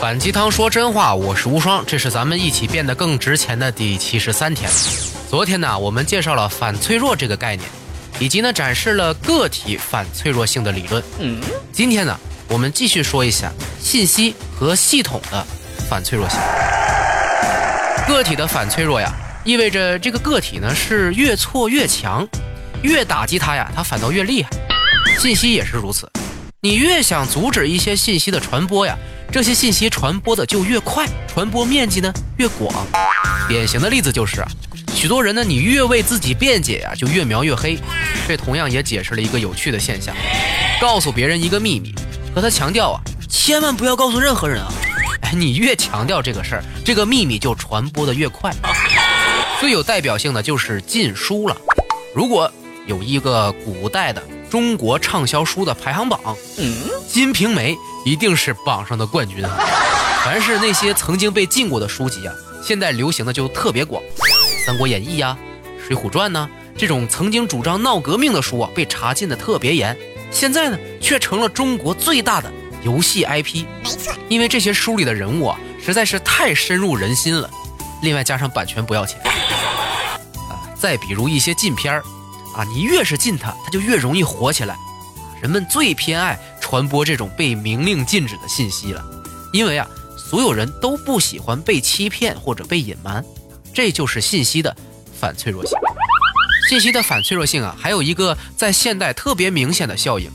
反鸡汤说真话，我是无双，这是咱们一起变得更值钱的第七十三天。昨天呢，我们介绍了反脆弱这个概念，以及呢展示了个体反脆弱性的理论。嗯，今天呢，我们继续说一下信息和系统的反脆弱性。个体的反脆弱呀，意味着这个个体呢是越挫越强，越打击它呀，它反倒越厉害。信息也是如此，你越想阻止一些信息的传播呀。这些信息传播的就越快，传播面积呢越广。典型的例子就是啊，许多人呢，你越为自己辩解啊，就越描越黑。这同样也解释了一个有趣的现象：告诉别人一个秘密，和他强调啊，千万不要告诉任何人啊。哎，你越强调这个事儿，这个秘密就传播的越快。最有代表性的就是禁书了。如果有一个古代的中国畅销书的排行榜，嗯，《金瓶梅》。一定是榜上的冠军啊。凡是那些曾经被禁过的书籍啊，现在流行的就特别广，《三国演义》呀，《水浒传》呢，这种曾经主张闹革命的书啊，被查禁的特别严。现在呢，却成了中国最大的游戏 IP。没错，因为这些书里的人物啊，实在是太深入人心了。另外加上版权不要钱。啊，再比如一些禁片儿，啊，你越是禁它，它就越容易火起来。人们最偏爱。传播这种被明令禁止的信息了，因为啊，所有人都不喜欢被欺骗或者被隐瞒，这就是信息的反脆弱性。信息的反脆弱性啊，还有一个在现代特别明显的效应，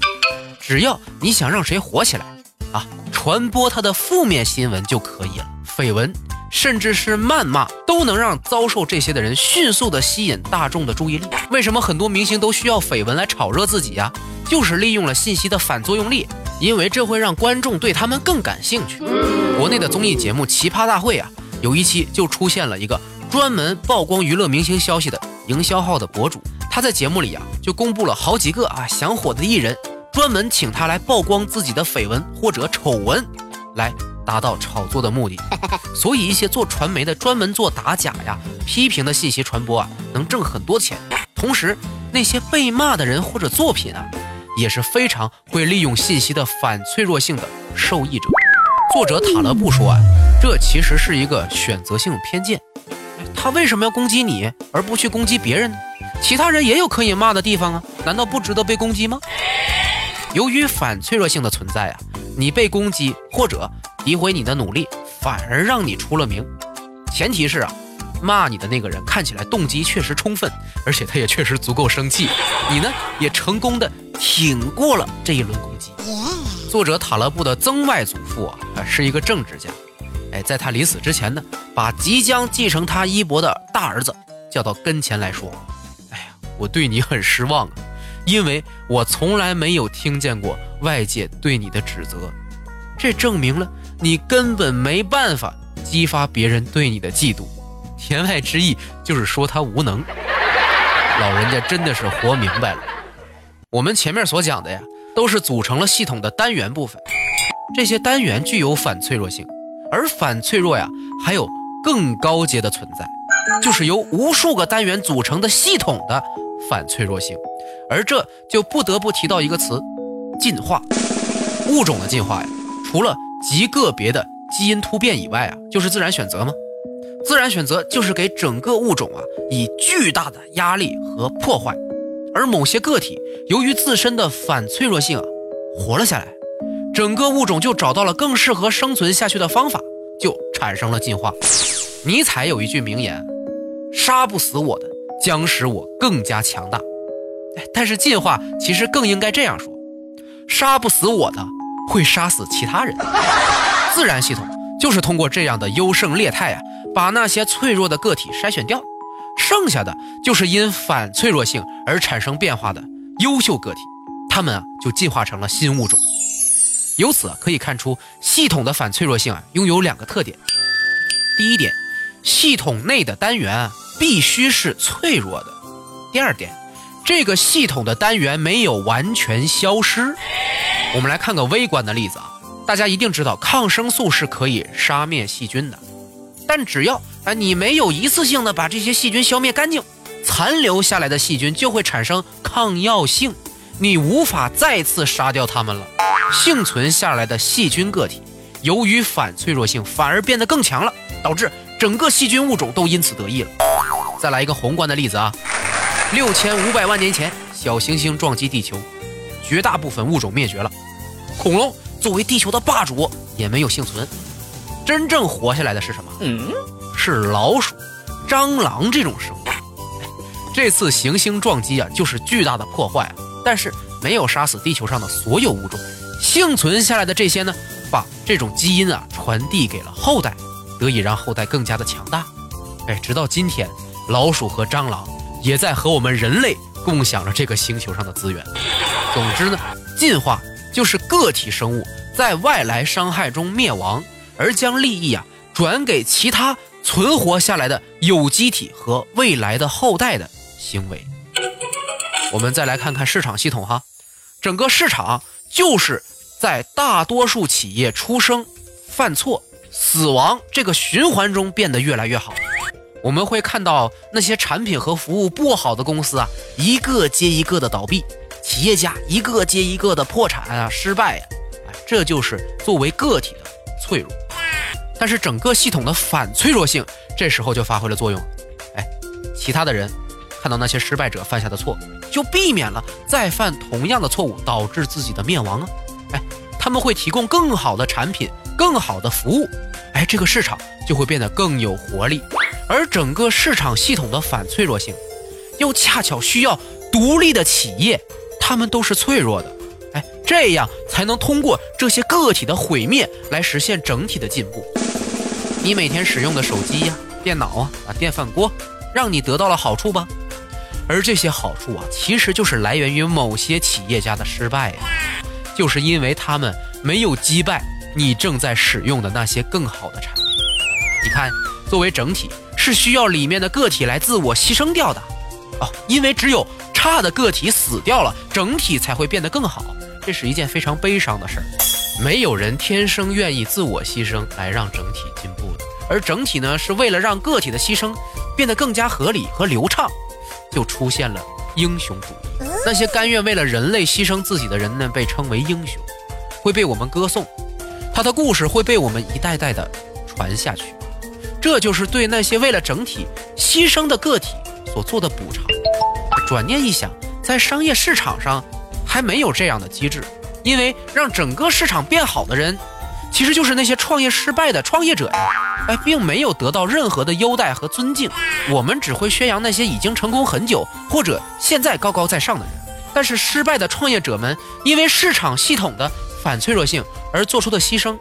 只要你想让谁火起来啊，传播他的负面新闻就可以了，绯闻甚至是谩骂都能让遭受这些的人迅速的吸引大众的注意力。为什么很多明星都需要绯闻来炒热自己呀？就是利用了信息的反作用力，因为这会让观众对他们更感兴趣。国内的综艺节目《奇葩大会》啊，有一期就出现了一个专门曝光娱乐明星消息的营销号的博主，他在节目里啊就公布了好几个啊想火的艺人，专门请他来曝光自己的绯闻或者丑闻，来达到炒作的目的。所以一些做传媒的专门做打假呀、批评的信息传播啊，能挣很多钱。同时，那些被骂的人或者作品啊。也是非常会利用信息的反脆弱性的受益者。作者塔勒布说啊，这其实是一个选择性偏见。他为什么要攻击你，而不去攻击别人呢？其他人也有可以骂的地方啊，难道不值得被攻击吗？由于反脆弱性的存在啊，你被攻击或者诋毁你的努力，反而让你出了名。前提是啊。骂你的那个人看起来动机确实充分，而且他也确实足够生气。你呢，也成功的挺过了这一轮攻击。作者塔勒布的曾外祖父啊，是一个政治家。哎，在他临死之前呢，把即将继承他衣钵的大儿子叫到跟前来说：“哎呀，我对你很失望啊，因为我从来没有听见过外界对你的指责。这证明了你根本没办法激发别人对你的嫉妒。”言外之意就是说他无能，老人家真的是活明白了。我们前面所讲的呀，都是组成了系统的单元部分，这些单元具有反脆弱性，而反脆弱呀，还有更高阶的存在，就是由无数个单元组成的系统的反脆弱性，而这就不得不提到一个词：进化。物种的进化呀，除了极个别的基因突变以外啊，就是自然选择吗？自然选择就是给整个物种啊以巨大的压力和破坏，而某些个体由于自身的反脆弱性啊活了下来，整个物种就找到了更适合生存下去的方法，就产生了进化。尼采有一句名言：“杀不死我的，将使我更加强大。”但是进化其实更应该这样说：“杀不死我的，会杀死其他人。”自然系统就是通过这样的优胜劣汰啊。把那些脆弱的个体筛选掉，剩下的就是因反脆弱性而产生变化的优秀个体，它们啊就进化成了新物种。由此可以看出，系统的反脆弱性啊拥有两个特点：第一点，系统内的单元必须是脆弱的；第二点，这个系统的单元没有完全消失。我们来看个微观的例子啊，大家一定知道抗生素是可以杀灭细菌的。但只要啊，你没有一次性的把这些细菌消灭干净，残留下来的细菌就会产生抗药性，你无法再次杀掉它们了。幸存下来的细菌个体由于反脆弱性反而变得更强了，导致整个细菌物种都因此得益了。再来一个宏观的例子啊，六千五百万年前，小行星撞击地球，绝大部分物种灭绝了，恐龙作为地球的霸主也没有幸存。真正活下来的是什么？嗯，是老鼠、蟑螂这种生物。这次行星撞击啊，就是巨大的破坏啊，但是没有杀死地球上的所有物种，幸存下来的这些呢，把这种基因啊传递给了后代，得以让后代更加的强大。哎，直到今天，老鼠和蟑螂也在和我们人类共享着这个星球上的资源。总之呢，进化就是个体生物在外来伤害中灭亡，而将利益啊转给其他存活下来的有机体和未来的后代的。行为，我们再来看看市场系统哈，整个市场就是在大多数企业出生、犯错、死亡这个循环中变得越来越好。我们会看到那些产品和服务不好的公司啊，一个接一个的倒闭，企业家一个接一个的破产啊、失败啊，这就是作为个体的脆弱。但是整个系统的反脆弱性这时候就发挥了作用，哎，其他的人。看到那些失败者犯下的错，就避免了再犯同样的错误，导致自己的灭亡啊！哎，他们会提供更好的产品、更好的服务，哎，这个市场就会变得更有活力。而整个市场系统的反脆弱性，又恰巧需要独立的企业，他们都是脆弱的，哎，这样才能通过这些个体的毁灭来实现整体的进步。你每天使用的手机呀、电脑啊、啊电饭锅，让你得到了好处吧？而这些好处啊，其实就是来源于某些企业家的失败呀，就是因为他们没有击败你正在使用的那些更好的产品。你看，作为整体是需要里面的个体来自我牺牲掉的哦，因为只有差的个体死掉了，整体才会变得更好。这是一件非常悲伤的事儿。没有人天生愿意自我牺牲来让整体进步的，而整体呢，是为了让个体的牺牲变得更加合理和流畅。就出现了英雄主义，那些甘愿为了人类牺牲自己的人呢，被称为英雄，会被我们歌颂，他的故事会被我们一代代的传下去。这就是对那些为了整体牺牲的个体所做的补偿。转念一想，在商业市场上还没有这样的机制，因为让整个市场变好的人。其实就是那些创业失败的创业者呀，哎，并没有得到任何的优待和尊敬。我们只会宣扬那些已经成功很久或者现在高高在上的人。但是失败的创业者们因为市场系统的反脆弱性而做出的牺牲，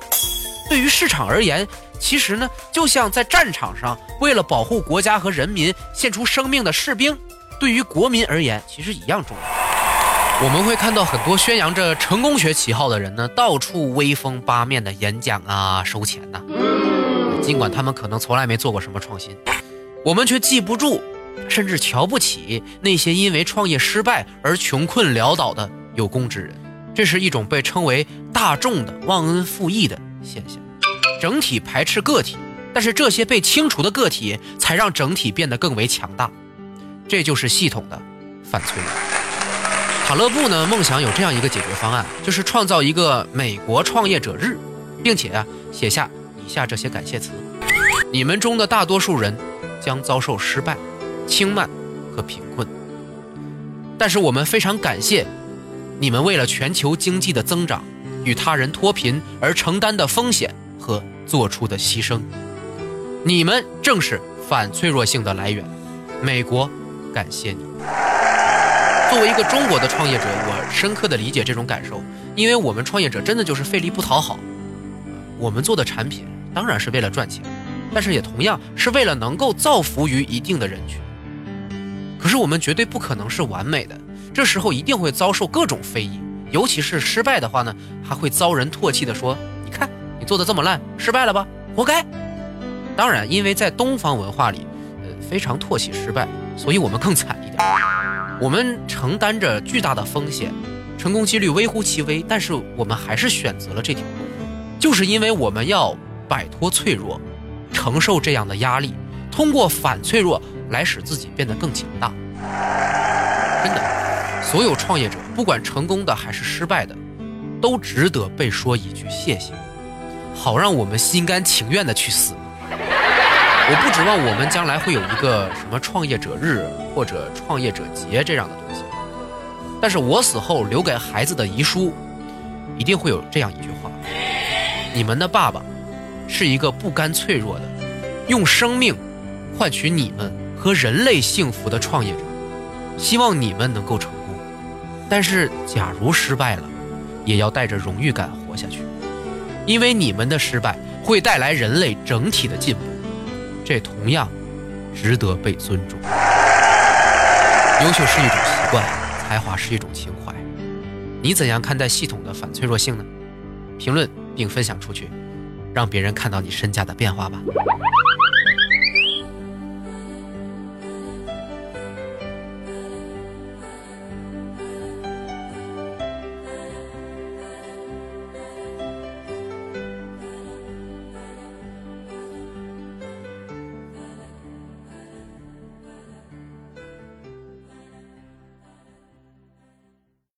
对于市场而言，其实呢，就像在战场上为了保护国家和人民献出生命的士兵，对于国民而言，其实一样重要。我们会看到很多宣扬着成功学旗号的人呢，到处威风八面的演讲啊、收钱呐。尽管他们可能从来没做过什么创新，我们却记不住，甚至瞧不起那些因为创业失败而穷困潦倒的有功之人。这是一种被称为大众的忘恩负义的现象。整体排斥个体，但是这些被清除的个体才让整体变得更为强大。这就是系统的反脆弱。塔勒布呢，梦想有这样一个解决方案，就是创造一个美国创业者日，并且啊，写下以下这些感谢词：你们中的大多数人将遭受失败、轻慢和贫困，但是我们非常感谢你们为了全球经济的增长与他人脱贫而承担的风险和做出的牺牲，你们正是反脆弱性的来源。美国，感谢你。作为一个中国的创业者，我深刻的理解这种感受，因为我们创业者真的就是费力不讨好。我们做的产品当然是为了赚钱，但是也同样是为了能够造福于一定的人群。可是我们绝对不可能是完美的，这时候一定会遭受各种非议，尤其是失败的话呢，还会遭人唾弃的说：“你看你做的这么烂，失败了吧？活该。”当然，因为在东方文化里，呃，非常唾弃失败，所以我们更惨一点。我们承担着巨大的风险，成功几率微乎其微，但是我们还是选择了这条路，就是因为我们要摆脱脆弱，承受这样的压力，通过反脆弱来使自己变得更强大。真的，所有创业者，不管成功的还是失败的，都值得被说一句谢谢。好让我们心甘情愿的去死。我不指望我们将来会有一个什么创业者日或者创业者节这样的东西，但是我死后留给孩子的遗书，一定会有这样一句话：你们的爸爸是一个不甘脆弱的，用生命换取你们和人类幸福的创业者。希望你们能够成功，但是假如失败了，也要带着荣誉感活下去，因为你们的失败会带来人类整体的进步。这同样值得被尊重。优秀是一种习惯，才华是一种情怀。你怎样看待系统的反脆弱性呢？评论并分享出去，让别人看到你身价的变化吧。